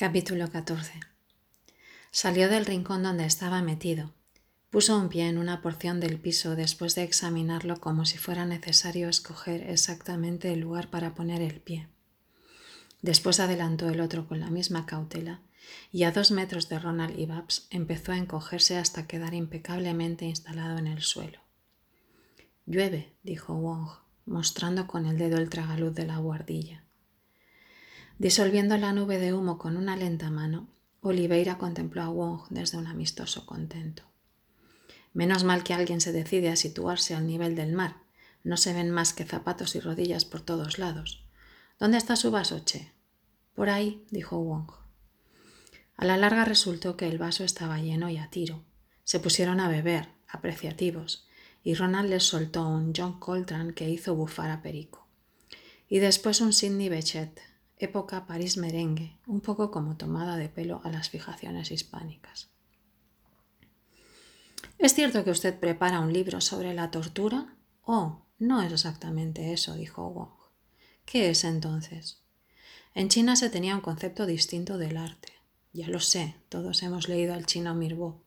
Capítulo 14 Salió del rincón donde estaba metido. Puso un pie en una porción del piso después de examinarlo como si fuera necesario escoger exactamente el lugar para poner el pie. Después adelantó el otro con la misma cautela y a dos metros de Ronald y Babs empezó a encogerse hasta quedar impecablemente instalado en el suelo. Llueve, dijo Wong, mostrando con el dedo el tragaluz de la guardilla. Disolviendo la nube de humo con una lenta mano, Oliveira contempló a Wong desde un amistoso contento. Menos mal que alguien se decide a situarse al nivel del mar. No se ven más que zapatos y rodillas por todos lados. ¿Dónde está su vaso, Che? Por ahí, dijo Wong. A la larga resultó que el vaso estaba lleno y a tiro. Se pusieron a beber, apreciativos, y Ronald les soltó un John Coltrane que hizo bufar a Perico. Y después un Sidney Bechet, época París merengue, un poco como tomada de pelo a las fijaciones hispánicas. ¿Es cierto que usted prepara un libro sobre la tortura? Oh, no es exactamente eso, dijo Wong. ¿Qué es entonces? En China se tenía un concepto distinto del arte. Ya lo sé, todos hemos leído al chino Mirbeau.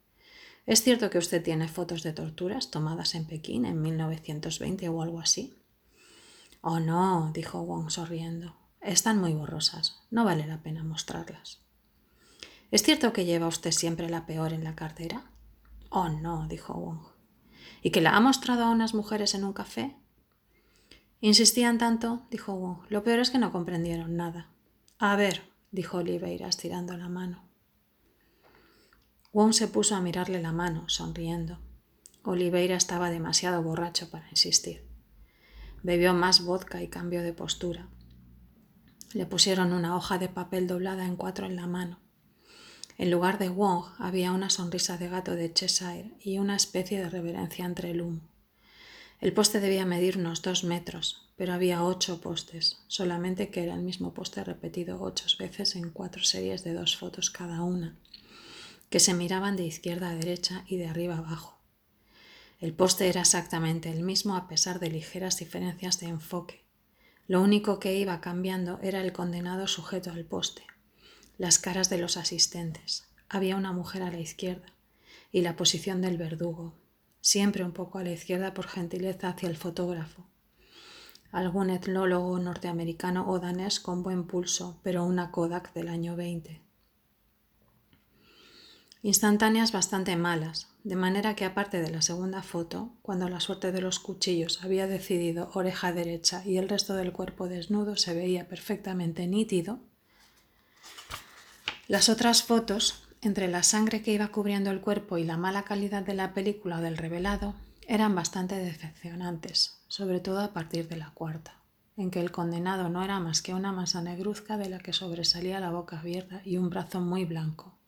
¿Es cierto que usted tiene fotos de torturas tomadas en Pekín en 1920 o algo así? Oh, no, dijo Wong sonriendo. Están muy borrosas, no vale la pena mostrarlas. ¿Es cierto que lleva usted siempre la peor en la cartera? Oh, no, dijo Wong. ¿Y que la ha mostrado a unas mujeres en un café? Insistían tanto, dijo Wong. Lo peor es que no comprendieron nada. A ver, dijo Oliveira, estirando la mano. Wong se puso a mirarle la mano, sonriendo. Oliveira estaba demasiado borracho para insistir. Bebió más vodka y cambió de postura. Le pusieron una hoja de papel doblada en cuatro en la mano. En lugar de Wong había una sonrisa de gato de Cheshire y una especie de reverencia entre el humo. El poste debía medir unos dos metros, pero había ocho postes, solamente que era el mismo poste repetido ocho veces en cuatro series de dos fotos cada una, que se miraban de izquierda a derecha y de arriba a abajo. El poste era exactamente el mismo a pesar de ligeras diferencias de enfoque, lo único que iba cambiando era el condenado sujeto al poste, las caras de los asistentes. Había una mujer a la izquierda y la posición del verdugo, siempre un poco a la izquierda por gentileza hacia el fotógrafo. Algún etnólogo norteamericano o danés con buen pulso, pero una Kodak del año 20. Instantáneas bastante malas, de manera que aparte de la segunda foto, cuando la suerte de los cuchillos había decidido oreja derecha y el resto del cuerpo desnudo se veía perfectamente nítido, las otras fotos, entre la sangre que iba cubriendo el cuerpo y la mala calidad de la película o del revelado, eran bastante decepcionantes, sobre todo a partir de la cuarta, en que el condenado no era más que una masa negruzca de la que sobresalía la boca abierta y un brazo muy blanco.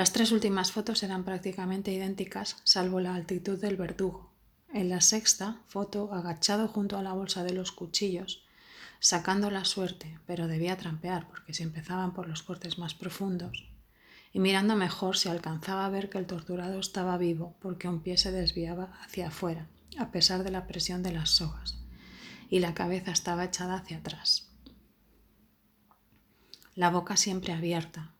Las tres últimas fotos eran prácticamente idénticas, salvo la altitud del verdugo. En la sexta foto, agachado junto a la bolsa de los cuchillos, sacando la suerte, pero debía trampear porque si empezaban por los cortes más profundos, y mirando mejor se alcanzaba a ver que el torturado estaba vivo porque un pie se desviaba hacia afuera, a pesar de la presión de las sogas, y la cabeza estaba echada hacia atrás. La boca siempre abierta,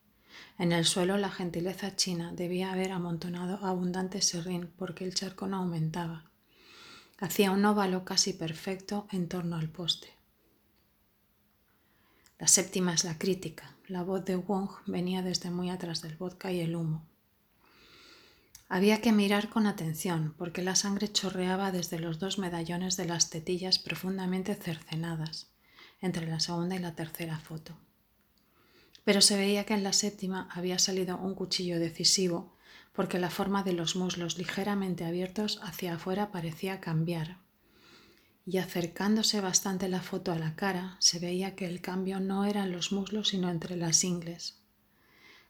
en el suelo la gentileza china debía haber amontonado abundante serrín porque el charco no aumentaba. Hacía un óvalo casi perfecto en torno al poste. La séptima es la crítica. La voz de Wong venía desde muy atrás del vodka y el humo. Había que mirar con atención porque la sangre chorreaba desde los dos medallones de las tetillas profundamente cercenadas, entre la segunda y la tercera foto pero se veía que en la séptima había salido un cuchillo decisivo porque la forma de los muslos ligeramente abiertos hacia afuera parecía cambiar. Y acercándose bastante la foto a la cara, se veía que el cambio no era en los muslos sino entre las ingles.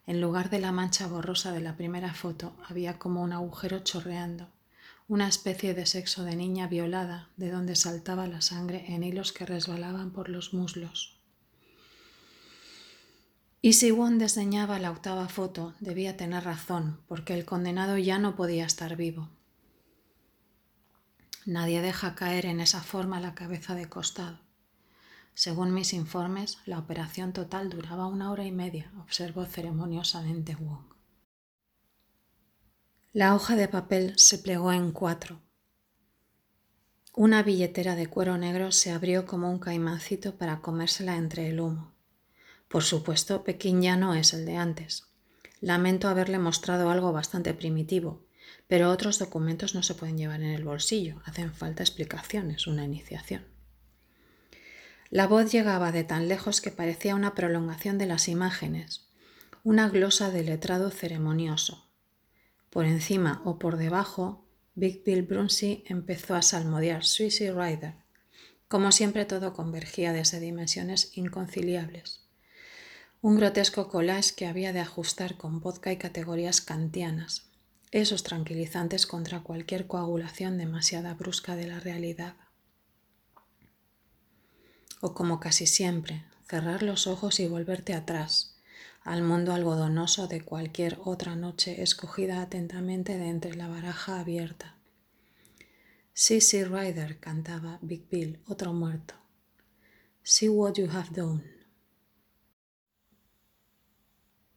En lugar de la mancha borrosa de la primera foto había como un agujero chorreando, una especie de sexo de niña violada de donde saltaba la sangre en hilos que resbalaban por los muslos. Y si Wong desdeñaba la octava foto, debía tener razón, porque el condenado ya no podía estar vivo. Nadie deja caer en esa forma la cabeza de costado. Según mis informes, la operación total duraba una hora y media, observó ceremoniosamente Wong. La hoja de papel se plegó en cuatro. Una billetera de cuero negro se abrió como un caimancito para comérsela entre el humo. Por supuesto, Pekín ya no es el de antes. Lamento haberle mostrado algo bastante primitivo, pero otros documentos no se pueden llevar en el bolsillo. Hacen falta explicaciones, una iniciación. La voz llegaba de tan lejos que parecía una prolongación de las imágenes, una glosa de letrado ceremonioso. Por encima o por debajo, Big Bill Brunsey empezó a salmodiar Swissy Rider. Como siempre todo convergía desde dimensiones inconciliables. Un grotesco collage que había de ajustar con vodka y categorías kantianas, esos tranquilizantes contra cualquier coagulación demasiada brusca de la realidad o como casi siempre, cerrar los ojos y volverte atrás, al mundo algodonoso de cualquier otra noche escogida atentamente de entre la baraja abierta. Sissy Rider cantaba Big Bill, otro muerto. See what you have done.